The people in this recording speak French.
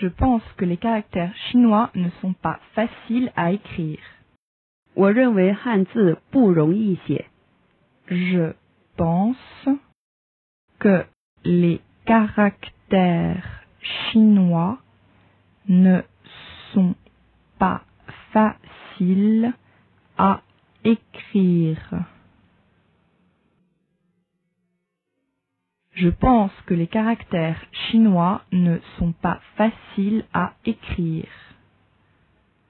Je pense que les caractères chinois ne sont pas faciles à écrire. 我认为汉字不容易写。 Je pense que les caractères chinois ne sont pas faciles à écrire. Je pense que les caractères chinois ne sont pas faciles à écrire.